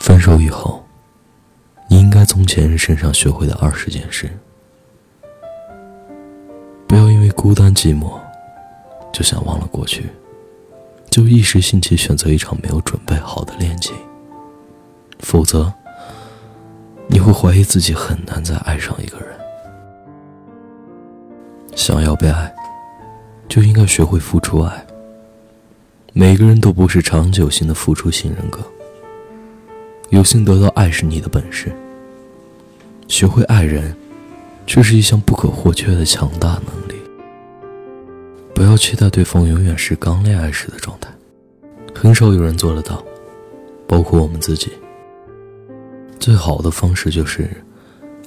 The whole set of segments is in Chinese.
分手以后，你应该从前任身上学会的二十件事。不要因为孤单寂寞，就想忘了过去，就一时兴起选择一场没有准备好的恋情。否则，你会怀疑自己很难再爱上一个人。想要被爱，就应该学会付出爱。每个人都不是长久型的付出型人格。有幸得到爱是你的本事，学会爱人，却是一项不可或缺的强大能力。不要期待对方永远是刚恋爱时的状态，很少有人做得到，包括我们自己。最好的方式就是，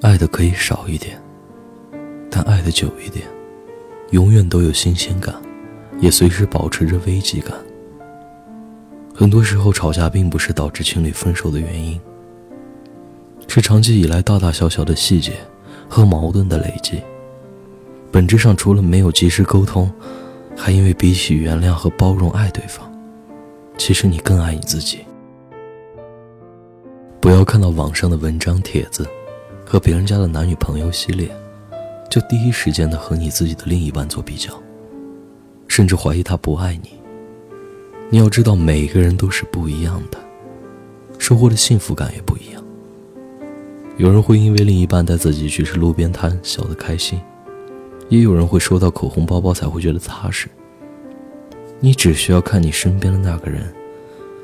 爱的可以少一点，但爱的久一点，永远都有新鲜感，也随时保持着危机感。很多时候，吵架并不是导致情侣分手的原因，是长期以来大大小小的细节和矛盾的累积。本质上，除了没有及时沟通，还因为比起原谅和包容爱对方，其实你更爱你自己。不要看到网上的文章帖子和别人家的男女朋友系列，就第一时间的和你自己的另一半做比较，甚至怀疑他不爱你。你要知道，每一个人都是不一样的，收获的幸福感也不一样。有人会因为另一半带自己去吃路边摊笑得开心，也有人会收到口红包包才会觉得踏实。你只需要看你身边的那个人，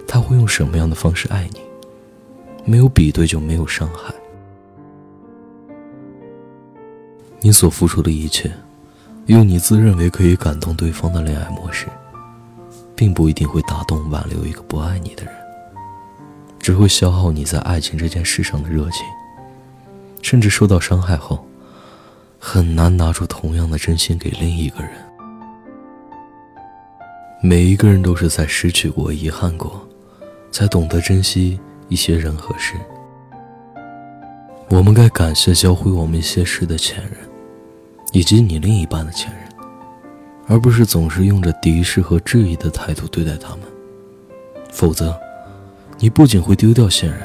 他会用什么样的方式爱你。没有比对就没有伤害。你所付出的一切，用你自认为可以感动对方的恋爱模式。并不一定会打动挽留一个不爱你的人，只会消耗你在爱情这件事上的热情，甚至受到伤害后，很难拿出同样的真心给另一个人。每一个人都是在失去过、遗憾过，才懂得珍惜一些人和事。我们该感谢教会我们一些事的前任，以及你另一半的前任。而不是总是用着敌视和质疑的态度对待他们，否则，你不仅会丢掉现任，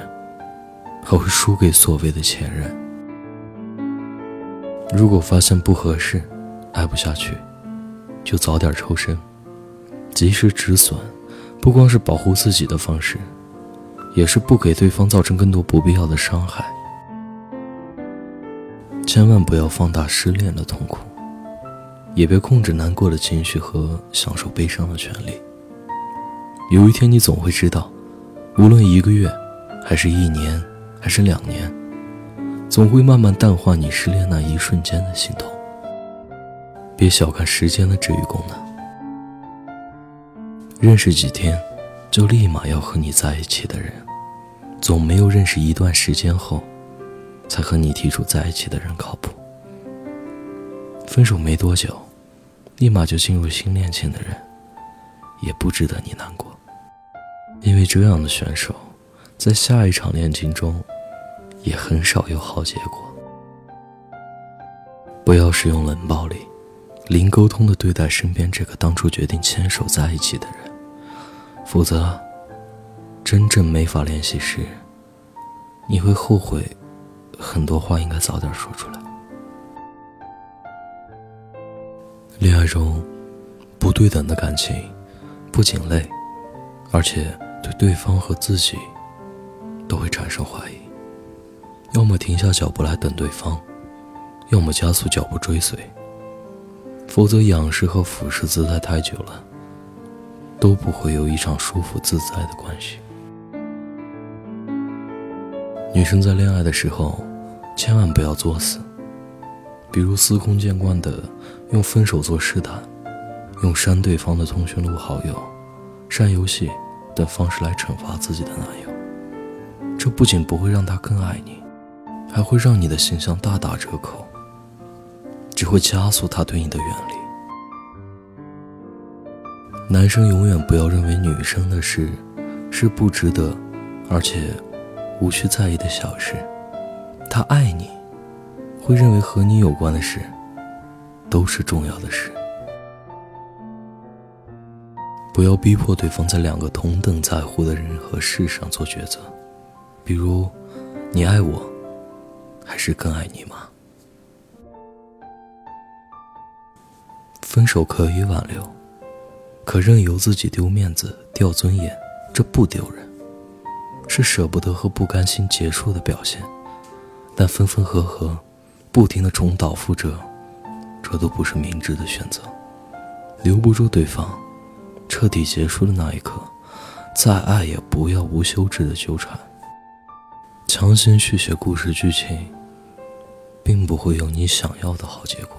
还会输给所谓的前任。如果发现不合适，爱不下去，就早点抽身，及时止损，不光是保护自己的方式，也是不给对方造成更多不必要的伤害。千万不要放大失恋的痛苦。也别控制难过的情绪和享受悲伤的权利。有一天，你总会知道，无论一个月，还是一年，还是两年，总会慢慢淡化你失恋那一瞬间的心痛。别小看时间的治愈功能。认识几天，就立马要和你在一起的人，总没有认识一段时间后，才和你提出在一起的人靠谱。分手没多久。立马就进入新恋情的人，也不值得你难过，因为这样的选手，在下一场恋情中，也很少有好结果。不要使用冷暴力、零沟通的对待身边这个当初决定牵手在一起的人，否则，真正没法联系时，你会后悔很多话应该早点说出来。恋爱中，不对等的感情，不仅累，而且对对方和自己都会产生怀疑。要么停下脚步来等对方，要么加速脚步追随。否则，仰视和俯视姿态太久了，都不会有一场舒服自在的关系。女生在恋爱的时候，千万不要作死，比如司空见惯的。用分手做试探，用删对方的通讯录、好友、删游戏等方式来惩罚自己的男友，这不仅不会让他更爱你，还会让你的形象大打折扣，只会加速他对你的远离。男生永远不要认为女生的事是不值得，而且无需在意的小事，他爱你，会认为和你有关的事。都是重要的事，不要逼迫对方在两个同等在乎的人和事上做抉择，比如，你爱我，还是更爱你吗？分手可以挽留，可任由自己丢面子、掉尊严，这不丢人，是舍不得和不甘心结束的表现。但分分合合，不停的重蹈覆辙，这都不是明智的选择。留不住对方，彻底结束的那一刻，再爱也不要无休止的纠缠。强行续写故事剧情，并不会有你想要的好结果。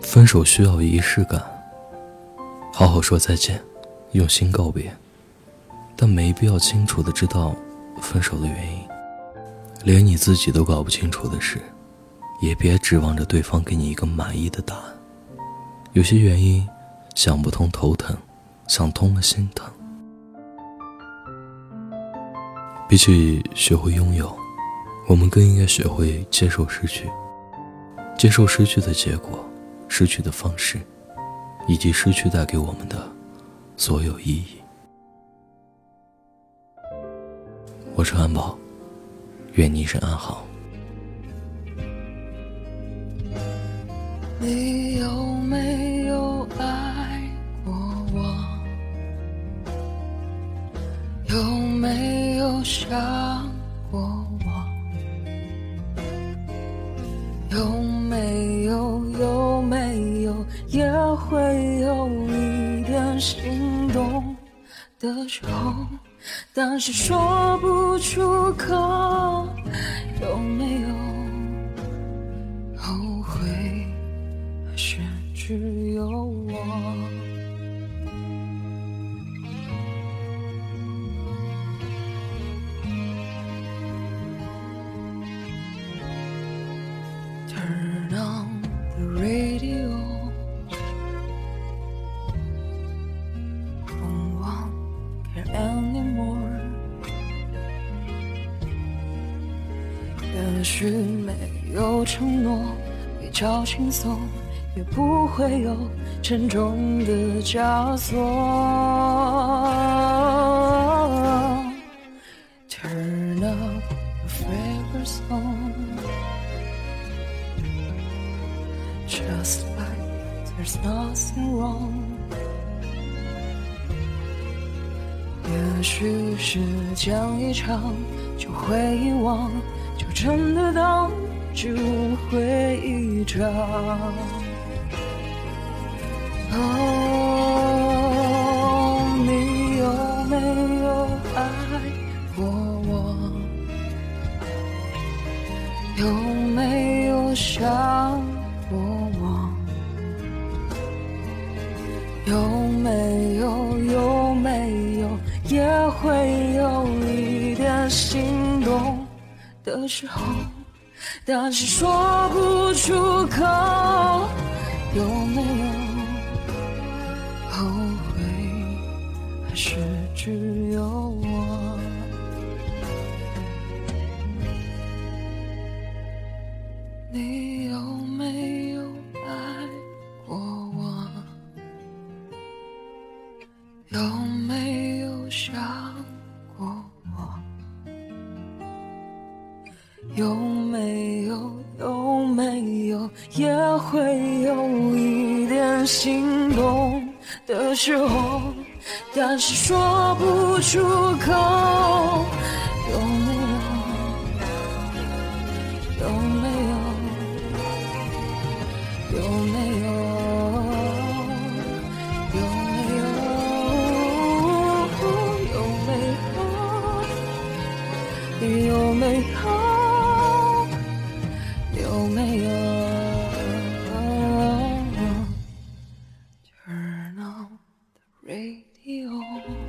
分手需要仪式感，好好说再见，用心告别，但没必要清楚的知道分手的原因。连你自己都搞不清楚的事，也别指望着对方给你一个满意的答案。有些原因想不通头疼，想通了心疼。比起学会拥有，我们更应该学会接受失去，接受失去的结果，失去的方式，以及失去带给我们的所有意义。我是安宝。愿你一生安好。你有没有爱过我？有没有想过我？有没有有没有也会有一点心动的时候？但是说不出口，有没有后悔？还是只有我也许没有承诺比较轻松，也不会有沉重的枷锁。Turn up your favorite song, just like there's nothing wrong. 也许时间一长，就会遗忘，看得到就会一场。的时候，但是说不出口。有没有后悔？还是只有没有有没有也会有一点心动的时候，但是说不出口。有没有？有没有？有没有？有没有？有没有？radio.